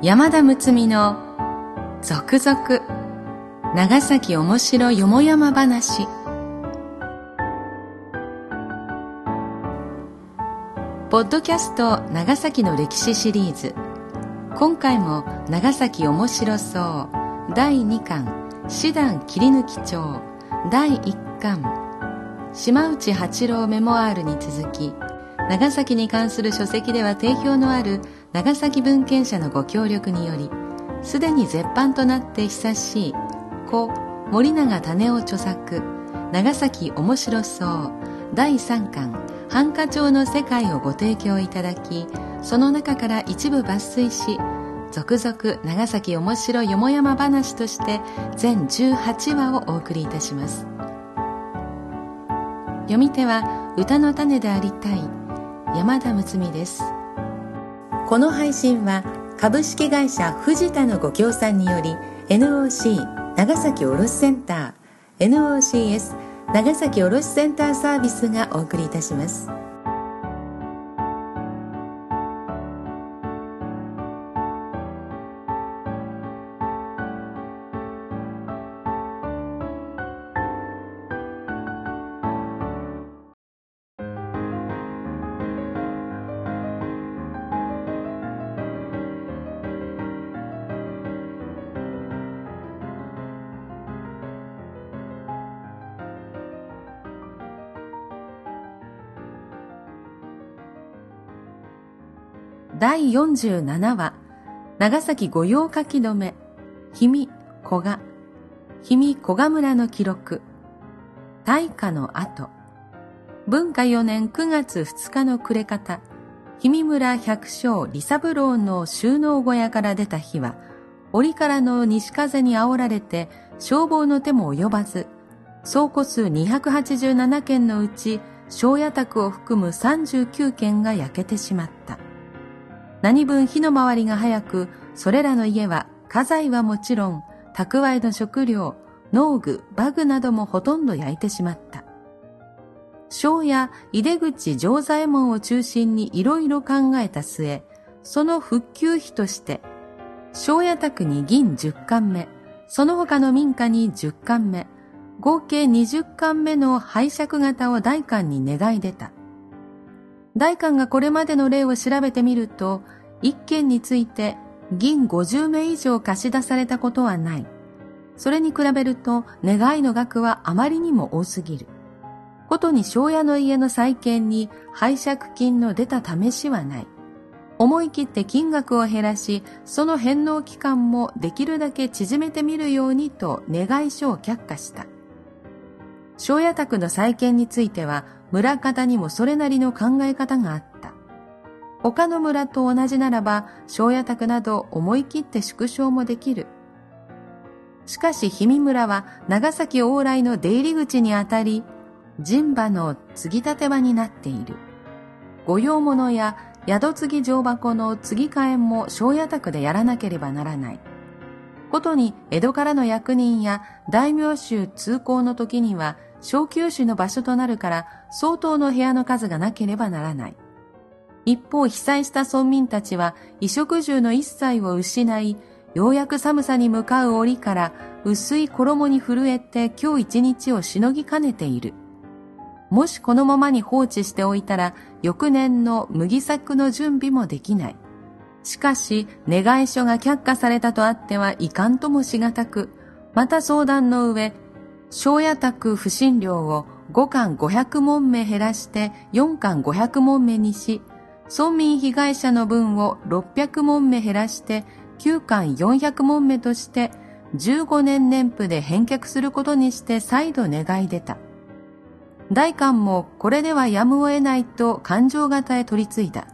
山田睦美の続々長崎おもしろよもやま話。ポッドキャスト長崎の歴史シリーズ。今回も長崎おもしろそう第2巻師団切り抜き帳第1巻。島内八郎メモアールに続き長崎に関する書籍では定評のある長崎文献者のご協力によりすでに絶版となって久しい故森永種夫著作長崎面白そう第3巻繁華町の世界をご提供いただきその中から一部抜粋し続々長崎面白よもやま話として全18話をお送りいたします。読み手は歌の種でありたい山田睦美です。この配信は株式会社藤田のご協賛により NOC 長崎卸センター NOCS 長崎卸センターサービスがお送りいたします。第47話長崎御用書き留め氷見古賀氷見古賀村の記録大火の後。文化4年9月2日の暮れ方氷見村百姓利三郎の収納小屋から出た火は折からの西風に煽られて消防の手も及ばず倉庫数287件のうち庄屋宅を含む39件が焼けてしまった。何分火の回りが早く、それらの家は家財はもちろん、蓄えの食料、農具、バグなどもほとんど焼いてしまった。庄や井出口城左衛門を中心にいろいろ考えた末、その復旧費として、庄屋宅に銀10貫目、その他の民家に10貫目、合計20貫目の拝借型を代官に願い出た。大官がこれまでの例を調べてみると、一件について銀50名以上貸し出されたことはない。それに比べると願いの額はあまりにも多すぎる。ことに庄屋の家の再建に拝借金の出た試しはない。思い切って金額を減らし、その返納期間もできるだけ縮めてみるようにと願い書を却下した。庄屋宅の再建については村方にもそれなりの考え方があった。他の村と同じならば、庄屋宅など思い切って縮小もできる。しかし、氷見村は長崎往来の出入り口にあたり、人馬の継ぎ立て場になっている。御用物や宿継ぎ乗箱の継ぎ替えも庄屋宅でやらなければならない。ことに江戸からの役人や大名衆通行の時には小休止の場所となるから相当の部屋の数がなければならない。一方被災した村民たちは衣食住の一切を失い、ようやく寒さに向かう折から薄い衣に震えて今日一日をしのぎかねている。もしこのままに放置しておいたら翌年の麦作の準備もできない。しかし願い書が却下されたとあってはいかんともしがたく、また相談の上、庄屋宅不審料を5巻500問目減らして4巻500問目にし、村民被害者の分を600問目減らして9巻400問目として15年年譜で返却することにして再度願い出た。大官もこれではやむを得ないと勘定型へ取り継いだ。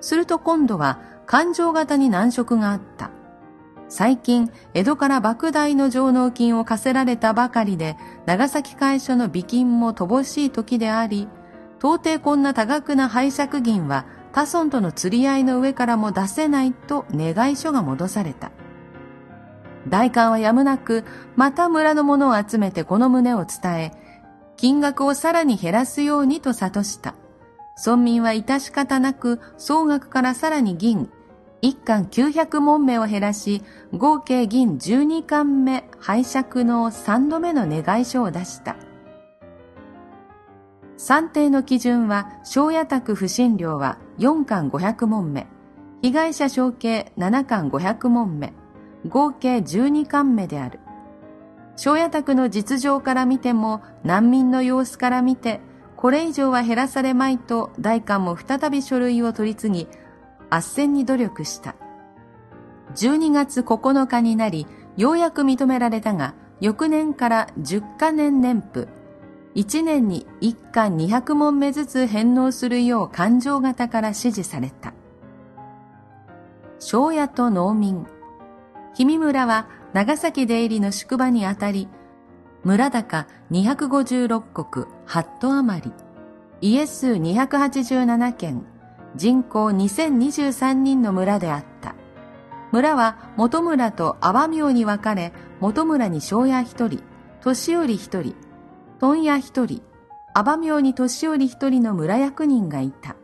すると今度は勘定型に難色があった。最近、江戸から莫大の上納金を課せられたばかりで、長崎会所の美金も乏しい時であり、到底こんな多額な拝借銀は他村との釣り合いの上からも出せないと願い書が戻された。大官はやむなく、また村の者を集めてこの旨を伝え、金額をさらに減らすようにと諭した。村民は致し方なく、総額からさらに銀一貫900問目を減らし、合計銀12巻目拝借の3度目の願い書を出した。算定の基準は、小野宅不審料は4巻500問目、被害者承継7巻500問目、合計12巻目である。小野宅の実情から見ても、難民の様子から見て、これ以上は減らされまいと大官も再び書類を取り次ぎ、斡旋に努力した。12月9日になり、ようやく認められたが、翌年から10カ年年譜、1年に1巻200問目ずつ返納するよう勘定型から指示された。庄屋と農民。氷見村は長崎出入りの宿場にあたり、村高256国8都余り、家数287軒、人口2023人の村であった。村は元村と阿波廟に分かれ、元村に庄屋一人、年寄り一人、問屋一人、阿波廟に年寄り一人の村役人がいた。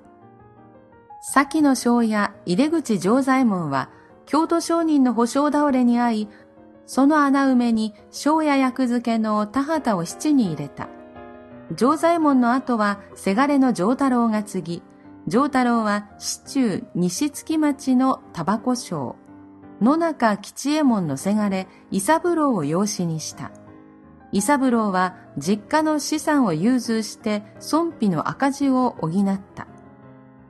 先の庄屋、井出口城左衛門は、京都商人の保証倒れに遭い、その穴埋めに庄屋役付けの田畑を七に入れた。城左衛門の後は、せがれの城太郎が継ぎ、上太郎は市中西月町のタバコ商、野中吉右衛門のせがれ、伊三郎を養子にした。伊三郎は実家の資産を融通して損費の赤字を補った。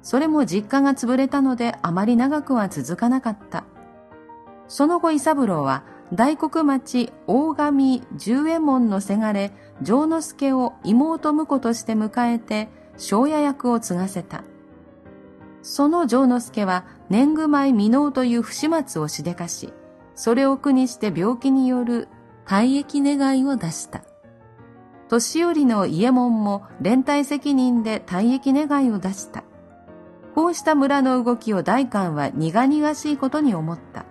それも実家が潰れたのであまり長くは続かなかった。その後伊三郎は大黒町大神十右衛門のせがれ、城之助を妹婿として迎えて、庄屋役を継がせた。その城之助は年貢米未納という不始末をしでかし、それを苦にして病気による退役願いを出した。年寄りの家門も連帯責任で退役願いを出した。こうした村の動きを大官は苦々しいことに思った。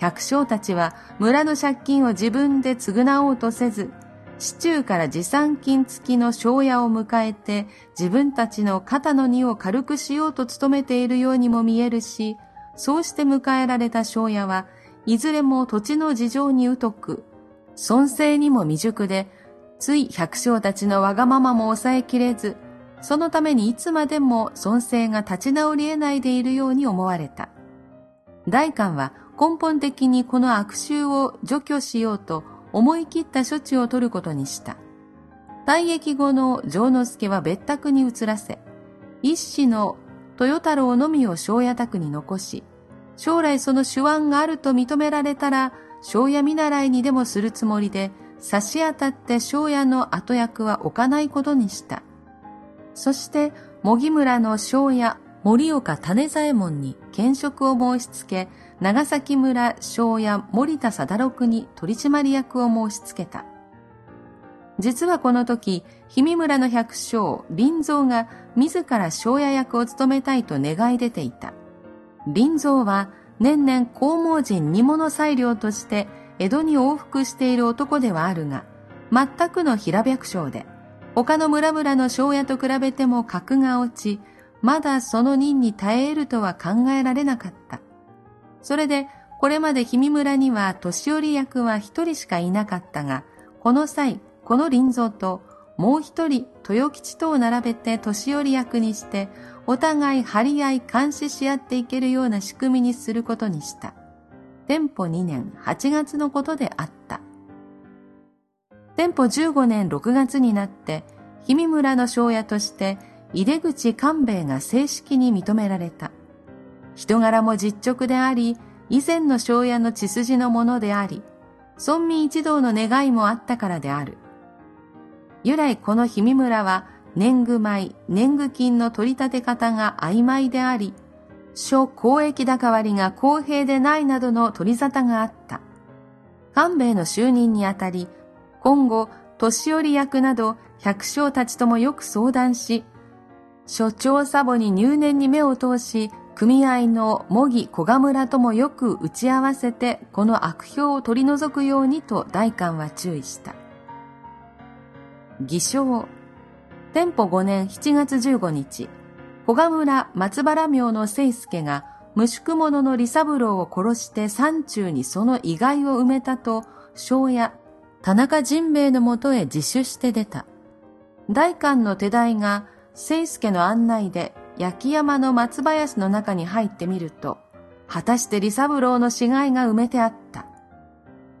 百姓たちは村の借金を自分で償おうとせず、市中から持参金付きの庄屋を迎えて自分たちの肩の荷を軽くしようと努めているようにも見えるし、そうして迎えられた庄屋はいずれも土地の事情に疎く、尊政にも未熟で、つい百姓たちのわがままも抑えきれず、そのためにいつまでも尊政が立ち直り得ないでいるように思われた。大官は根本的にこの悪臭を除去しようと思い切った処置を取ることにした。退役後の城之助は別宅に移らせ、一子の豊太郎のみを庄屋宅に残し、将来その手腕があると認められたら、庄屋見習いにでもするつもりで、差し当たって庄屋の後役は置かないことにした。そして、茂木村の庄屋、森岡種左衛門に兼職を申し付け、長崎村庄屋森田貞六に取締役を申し付けた。実はこの時、氷見村の百姓、林蔵が自ら庄屋役を務めたいと願い出ていた。林蔵は年々黄毛人煮物裁量として江戸に往復している男ではあるが、全くの平百姓で、他の村々の庄屋と比べても格が落ち、まだその任に耐え得るとは考えられなかった。それで、これまで氷見村には年寄り役は一人しかいなかったが、この際、この林蔵ともう一人豊吉とを並べて年寄り役にして、お互い張り合い監視し合っていけるような仕組みにすることにした。店舗2年8月のことであった。店舗15年6月になって、氷見村の庄屋として井出口官兵衛が正式に認められた。人柄も実直であり、以前の庄屋の血筋のものであり、村民一同の願いもあったからである。由来この氷見村は、年貢米、年貢金の取り立て方が曖昧であり、諸公益高割が公平でないなどの取り沙汰があった。官兵衛の就任にあたり、今後、年寄り役など百姓たちともよく相談し、所長サボに入念に目を通し、組合の模擬小賀村ともよく打ち合わせてこの悪評を取り除くようにと大官は注意した。偽証。店舗5年7月15日、小賀村松原廟の聖助が無宿者の利三郎を殺して山中にその遺骸を埋めたと、庄屋、田中仁兵衛のもとへ自首して出た。大官の手代が、聖介の案内で焼山の松林の中に入ってみると、果たして利三郎の死骸が埋めてあった。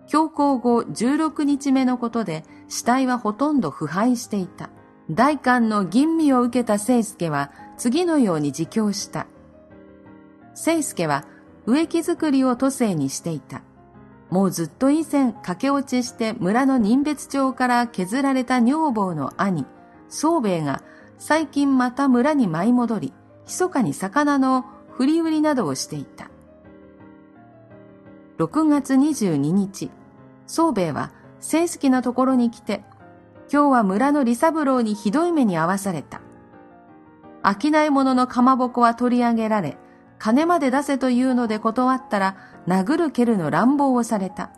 強行後16日目のことで死体はほとんど腐敗していた。大官の吟味を受けた聖介は次のように自供した。聖介は植木作りを都政にしていた。もうずっと以前駆け落ちして村の人別町から削られた女房の兄、宗兵衛が最近また村に舞い戻り、密かに魚の振り売りなどをしていた。6月22日、宗兵衛は正式なところに来て、今日は村の利三郎にひどい目に遭わされた。商い物のかまぼこは取り上げられ、金まで出せというので断ったら、殴る蹴るの乱暴をされた。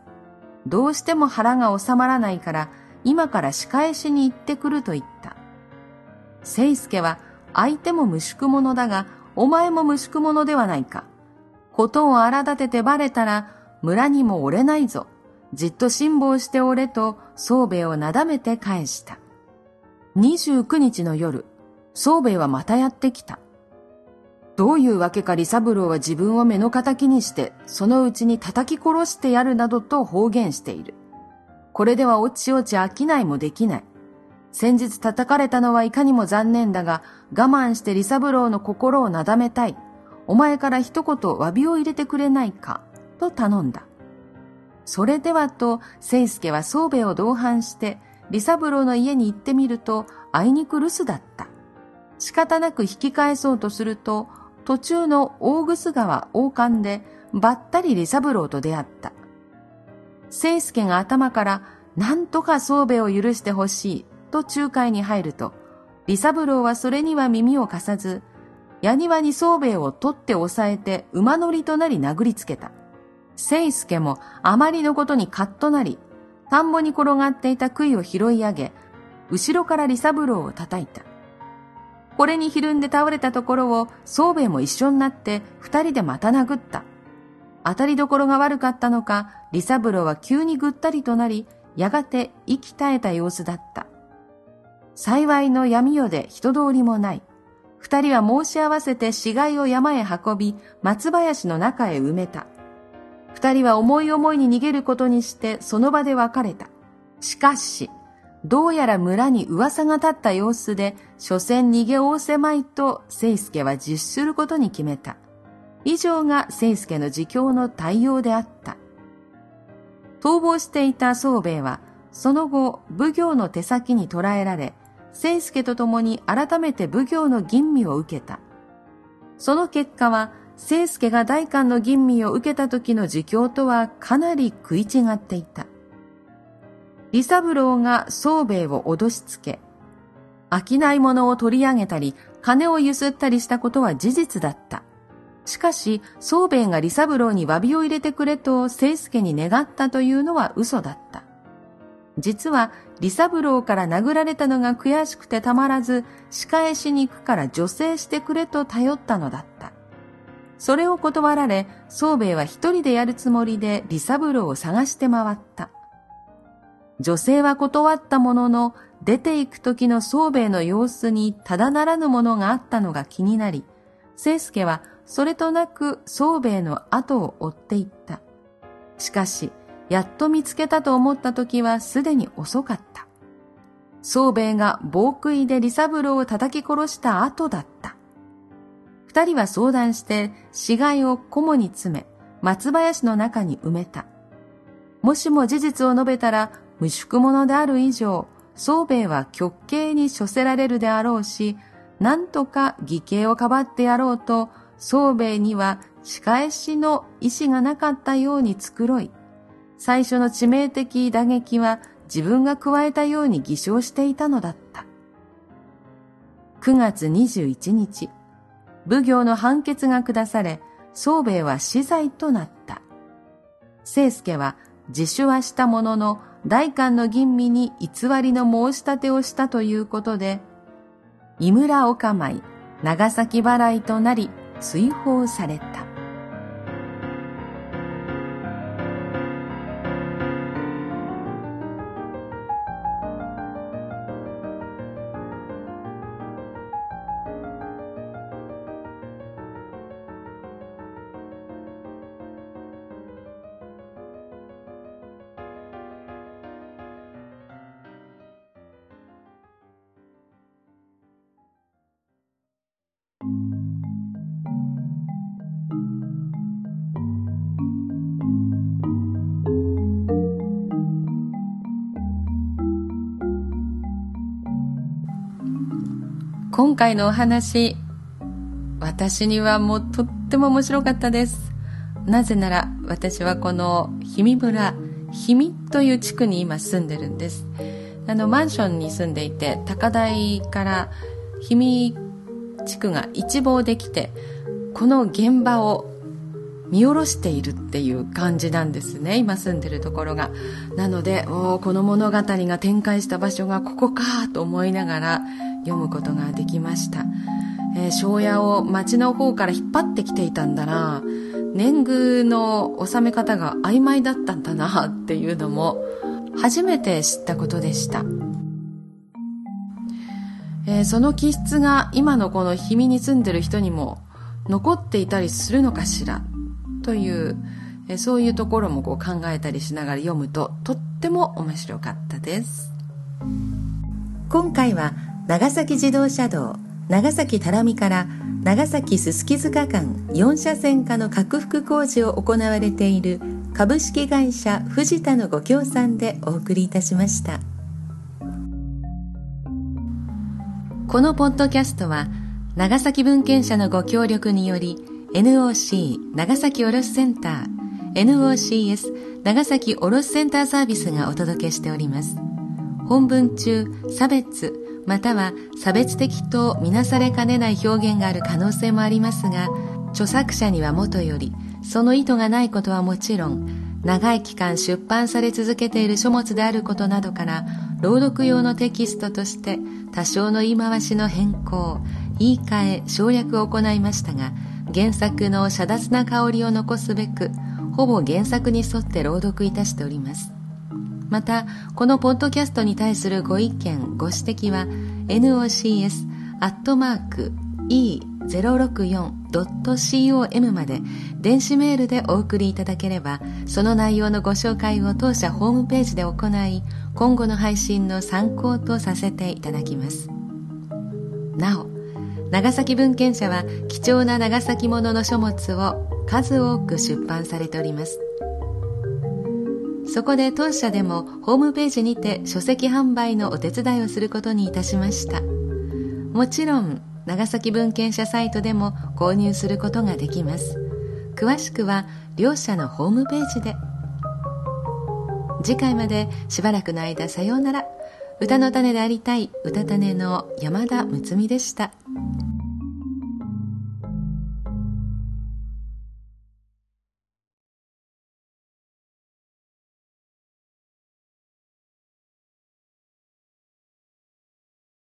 どうしても腹が収まらないから、今から仕返しに行ってくると言った。聖介は、相手も無宿者だが、お前も無宿者ではないか。ことを荒立ててバレたら、村にも折れないぞ。じっと辛抱しておれと、宗兵衛をなだめて返した。29日の夜、宗兵衛はまたやってきた。どういうわけか李三郎は自分を目の敵にして、そのうちに叩き殺してやるなどと方言している。これではおちおち飽きないもできない。先日叩かれたのはいかにも残念だが、我慢して李三郎の心をなだめたい。お前から一言詫びを入れてくれないか、と頼んだ。それではと、聖介は宗兵衛を同伴して、李三郎の家に行ってみると、あいにく留守だった。仕方なく引き返そうとすると、途中の大楠川王冠で、ばったり李三郎と出会った。聖介が頭から、なんとか宗兵衛を許してほしい、と仲介に入ると、李三郎はそれには耳を貸さず、矢庭に宗兵衛を取って押さえて馬乗りとなり殴りつけた。聖介もあまりのことにカッとなり、田んぼに転がっていた杭を拾い上げ、後ろから李三郎を叩いた。これにひるんで倒れたところを宗兵衛も一緒になって二人でまた殴った。当たりどころが悪かったのか、李三郎は急にぐったりとなり、やがて息絶えた様子だった。幸いの闇夜で人通りもない。二人は申し合わせて死骸を山へ運び、松林の中へ埋めた。二人は思い思いに逃げることにしてその場で別れた。しかし、どうやら村に噂が立った様子で、所詮逃げおおせまいと、聖介は実施することに決めた。以上が聖介の自供の対応であった。逃亡していた宗兵衛は、その後、奉行の手先に捕らえられ、聖介と共に改めて奉行の吟味を受けた。その結果は、聖介が大官の吟味を受けた時の自供とはかなり食い違っていた。李三郎が宗兵衛を脅しつけ、商い物を取り上げたり、金をゆすったりしたことは事実だった。しかし、宗兵衛が李三郎に詫びを入れてくれと聖介に願ったというのは嘘だった。実は、李三郎から殴られたのが悔しくてたまらず、仕返しに行くから女性してくれと頼ったのだった。それを断られ、宗兵衛は一人でやるつもりで李三郎を探して回った。女性は断ったものの、出て行く時の宗兵衛の様子にただならぬものがあったのが気になり、聖介はそれとなく宗兵衛の後を追っていった。しかし、やっと見つけたと思った時はすでに遅かった。宗兵衛が暴食いで李三郎を叩き殺した後だった。二人は相談して死骸を菰に詰め、松林の中に埋めた。もしも事実を述べたら無宿者である以上、宗兵衛は極刑に処せられるであろうし、なんとか義刑をかばってやろうと、宗兵衛には仕返しの意志がなかったように繕い、最初の致命的打撃は自分が加えたように偽証していたのだった。9月21日、奉行の判決が下され、宗兵衛は死罪となった。聖介は自首はしたものの、大官の吟味に偽りの申し立てをしたということで、井村おかまい、長崎払いとなり追放された。今回のお話、私にはもうとっても面白かったです。なぜなら私はこの氷見村、氷見という地区に今住んでるんです。あの、マンションに住んでいて、高台から氷見地区が一望できて、この現場を見下ろしているっていう感じなんですね今住んでるところがなのでおこの物語が展開した場所がここかと思いながら読むことができました、えー、庄屋を町の方から引っ張ってきていたんだな。年貢の納め方が曖昧だったんだなっていうのも初めて知ったことでした、えー、その気質が今のこの氷見に住んでる人にも残っていたりするのかしら？というえそういうところもこう考えたりしながら読むととっても面白かったです。今回は長崎自動車道長崎多良見から長崎すすき塚間4車線化の拡幅工事を行われている株式会社藤田のご協賛でお送りいたしましたこのポッドキャストは長崎文献社のご協力により NOC 長崎卸センター NOCS 長崎卸センターサービスがお届けしております。本文中、差別、または差別的とみなされかねない表現がある可能性もありますが、著作者にはもとより、その意図がないことはもちろん、長い期間出版され続けている書物であることなどから、朗読用のテキストとして多少の言い回しの変更、言い換え、省略を行いましたが、原作の遮奪な香りを残すべくほぼ原作に沿って朗読いたしております。またこのポッドキャストに対するご意見ご指摘は nocs.e064.com まで電子メールでお送りいただければその内容のご紹介を当社ホームページで行い今後の配信の参考とさせていただきます。なお長崎文献社は貴重な長崎ものの書物を数多く出版されております。そこで当社でもホームページにて書籍販売のお手伝いをすることにいたしました。もちろん長崎文献社サイトでも購入することができます。詳しくは両社のホームページで。次回までしばらくの間さようなら。歌の種でありたい歌種の山田睦美でした。